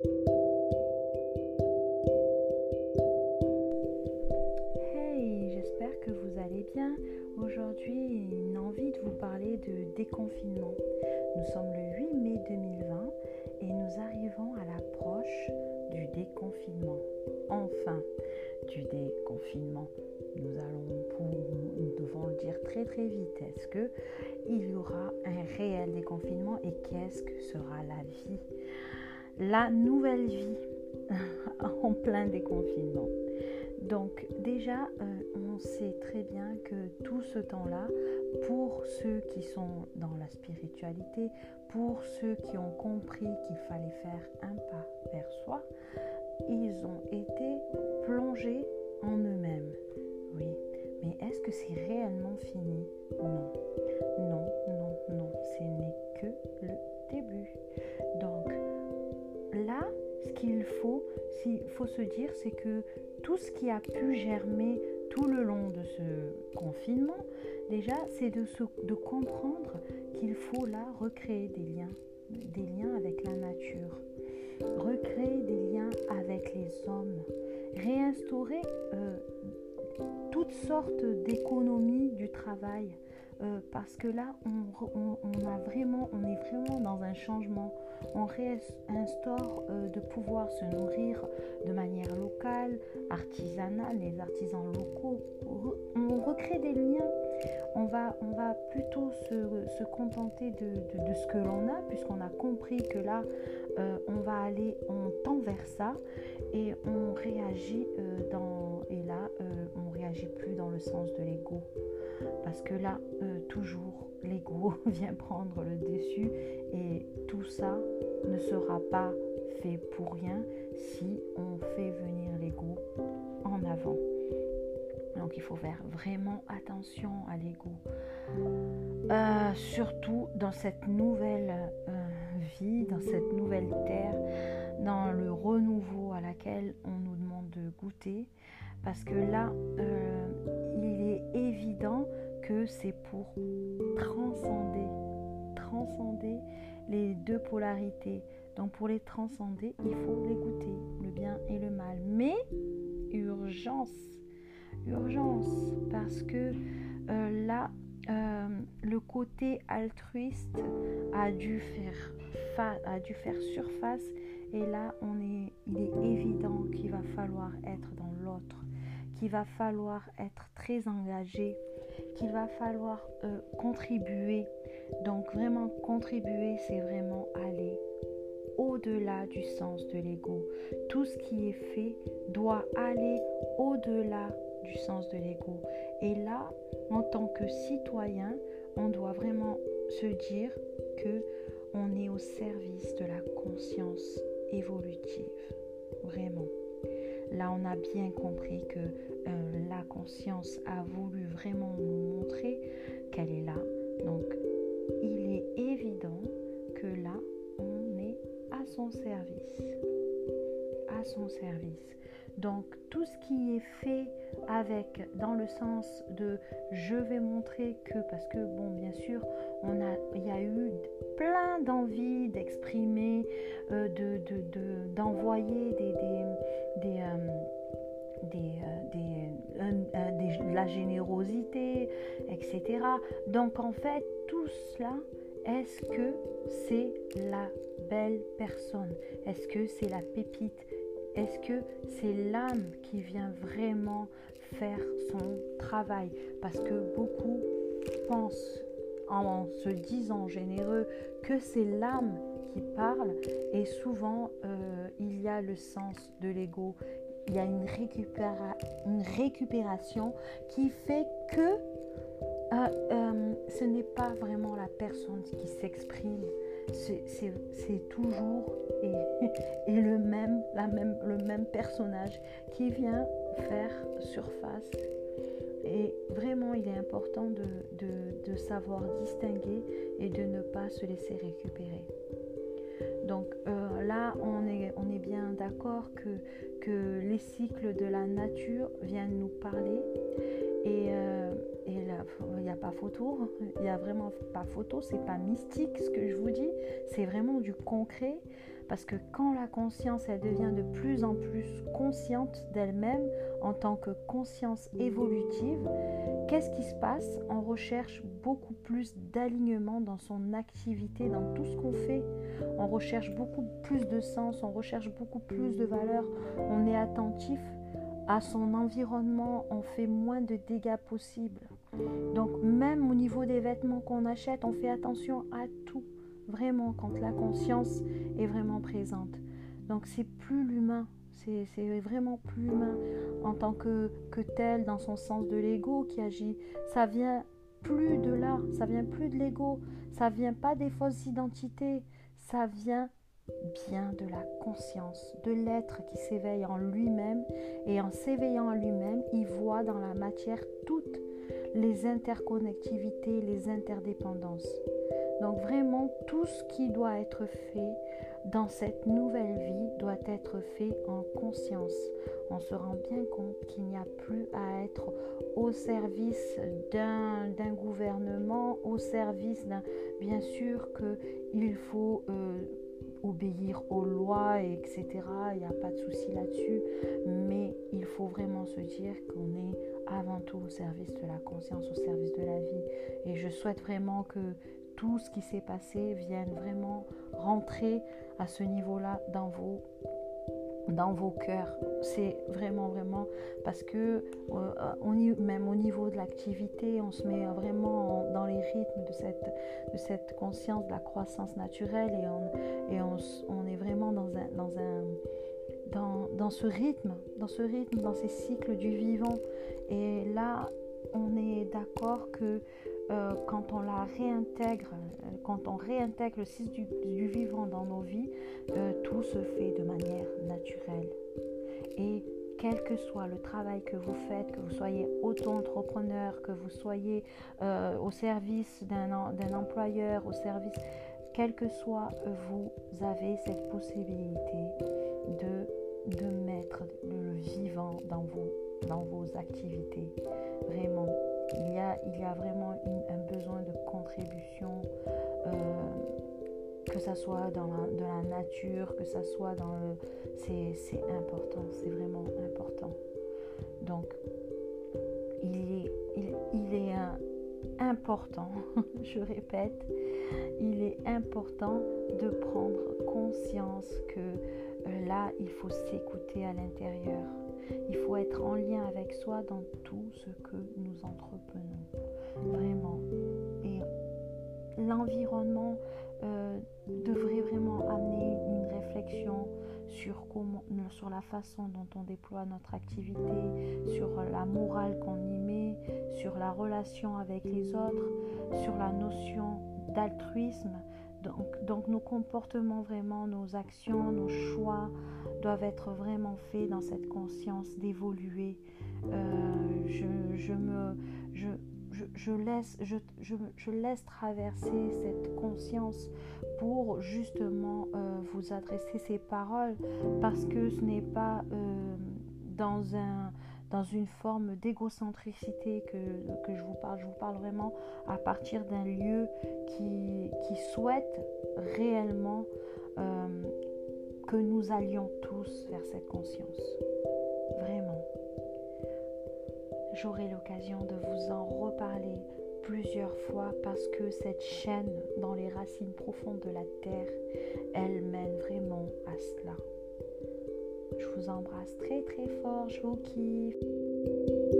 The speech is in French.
Hey, j'espère que vous allez bien. Aujourd'hui, une envie de vous parler de déconfinement. Nous sommes le 8 mai 2020 et nous arrivons à l'approche du déconfinement. Enfin, du déconfinement. Nous allons nous devons le dire très très vite. Est-ce que il y aura un réel déconfinement et qu'est-ce que sera la vie? La nouvelle vie en plein déconfinement. Donc déjà, euh, on sait très bien que tout ce temps-là, pour ceux qui sont dans la spiritualité, pour ceux qui ont compris qu'il fallait faire un pas vers soi, ils ont été plongés en eux-mêmes. Oui, mais est-ce que c'est réellement fini? Non, non, non, non, ce n'est que le début. Qu'il faut, se dire, c'est que tout ce qui a pu germer tout le long de ce confinement, déjà, c'est de, de comprendre qu'il faut là recréer des liens, des liens avec la nature, recréer des liens avec les hommes, réinstaurer euh, toutes sortes d'économies du travail. Euh, parce que là, on, a est vraiment dans un changement. On réinstaure euh, de pouvoir se nourrir de manière locale, artisanale, les artisans locaux. On recrée des liens. On va, on va plutôt se, contenter de, ce que l'on a, puisqu'on a compris que là, euh, on va aller, on tend vers ça et on réagit dans. Et là, on réagit plus dans le sens de l'ego. Parce que là, euh, toujours, l'ego vient prendre le dessus et tout ça ne sera pas fait pour rien si on fait venir l'ego en avant. Donc il faut faire vraiment attention à l'ego. Euh, surtout dans cette nouvelle euh, vie, dans cette nouvelle terre, dans le renouveau à laquelle on nous demande de goûter. Parce que là, il est évident que c'est pour transcender, transcender les deux polarités. Donc pour les transcender, il faut les goûter, le bien et le mal. Mais urgence, urgence, parce que euh, là, euh, le côté altruiste a dû faire, a dû faire surface et là, on est, il est évident qu'il va falloir être dans l'autre qu'il va falloir être très engagé, qu'il va falloir euh, contribuer. Donc vraiment contribuer, c'est vraiment aller au-delà du sens de l'ego. Tout ce qui est fait doit aller au-delà du sens de l'ego. Et là, en tant que citoyen, on doit vraiment se dire que on est au service de la conscience évolutive. Vraiment. Là, on a bien compris que euh, la conscience a voulu vraiment nous montrer qu'elle est là. Donc, il est évident que là, on est à son service. À son service. Donc, tout ce qui est fait avec, dans le sens de je vais montrer que, parce que, bon, bien sûr, il y a eu plein d'envie d'exprimer, euh, d'envoyer de, des, des, de la générosité, etc. Donc en fait, tout cela, est-ce que c'est la belle personne? Est-ce que c'est la pépite? Est-ce que c'est l'âme qui vient vraiment faire son travail? Parce que beaucoup pensent en se disant généreux que c'est l'âme qui parle et souvent euh, il y a le sens de l'ego il y a une, récupération qui fait que euh, euh, ce n'est pas vraiment la personne qui s'exprime. C'est toujours et, et, le, même, la même, le même personnage qui vient faire surface. Et vraiment, il est important de, savoir distinguer et de ne pas se laisser récupérer. Donc euh, là, on est, on est bien d'accord que, les cycles de la nature viennent nous parler. Et, euh, il n'y a pas photo, il n'y a vraiment pas photo, c'est pas mystique ce que je vous dis, c'est vraiment du concret Parce que quand la conscience, devient de plus en plus consciente d'elle-même en tant que conscience évolutive, qu'est-ce qui se passe? On recherche beaucoup plus d'alignement dans son activité, dans tout ce qu'on fait. On recherche beaucoup plus de sens, on recherche beaucoup plus de valeur, on est attentif à son environnement, on fait moins de dégâts possibles. Donc même au niveau des vêtements qu'on achète, on fait attention à tout, vraiment, quand la conscience est vraiment présente. Donc c'est plus l'humain, c'est vraiment plus humain en tant que, tel dans son sens de l'ego qui agit. Ça vient plus de là, ça vient plus de l'ego, ça vient pas des fausses identités, ça vient bien de la conscience, de l'être qui s'éveille en lui-même et en s'éveillant en lui-même, il voit dans la matière toutes les interconnectivités, les interdépendances. Donc vraiment, tout ce qui doit être fait dans cette nouvelle vie doit être fait en conscience. On se rend bien compte qu'il n'y a plus à être au service d'un gouvernement, au service d'un... Bien sûr qu'il faut... Euh, obéir aux lois, etc. Il n'y a pas de souci là-dessus. Mais il faut vraiment se dire qu'on est avant tout au service de la conscience, au service de la vie. Et je souhaite vraiment que tout ce qui s'est passé vienne vraiment rentrer à ce niveau-là dans vos dans vos cœurs. C'est vraiment, vraiment parce que euh, même au niveau de l'activité, on se met vraiment dans les rythmes de cette, de cette conscience de la croissance naturelle et on, et on, est vraiment dans un, dans un dans, dans, ce rythme, dans ce rythme, dans ces cycles du vivant. Et là, on est d'accord que euh, quand on la réintègre, euh, quand on réintègre le cycle du, vivant dans nos vies, euh, tout se fait de manière naturelle. Et quel que soit le travail que vous faites, que vous soyez auto-entrepreneur, que vous soyez au service d'un employeur, au service, quel que soit, vous avez cette possibilité de, de mettre le vivant dans vos, dans vos activités. Vraiment il y a, il y a vraiment un besoin de contribution, euh, que ça soit dans la, nature, que ça soit dans le... C'est important, c'est vraiment important. Donc, il est, il, est important, je répète, il est important de prendre conscience que là, il faut s'écouter à l'intérieur. Il faut être en lien avec soi dans tout ce que nous entreprenons. Vraiment. Et l'environnement euh, devrait vraiment amener une réflexion sur, la façon dont on déploie notre activité, sur la morale qu'on y met, sur la relation avec les autres, sur la notion d'altruisme, donc, nos comportements, vraiment, nos actions, nos choix doivent être vraiment faits dans cette conscience d'évoluer. Euh, je, me, je, laisse, je, laisse traverser cette conscience pour justement euh, vous adresser ces paroles parce que ce n'est pas euh, dans un dans une forme d'égocentricité que, que, je vous parle. Je vous parle vraiment à partir d'un lieu qui, qui, souhaite réellement euh, que nous allions tous vers cette conscience. Vraiment. J'aurai l'occasion de vous en reparler plusieurs fois parce que cette chaîne dans les racines profondes de la terre, elle mène vraiment à cela. Je vous embrasse très très fort, je vous kiffe.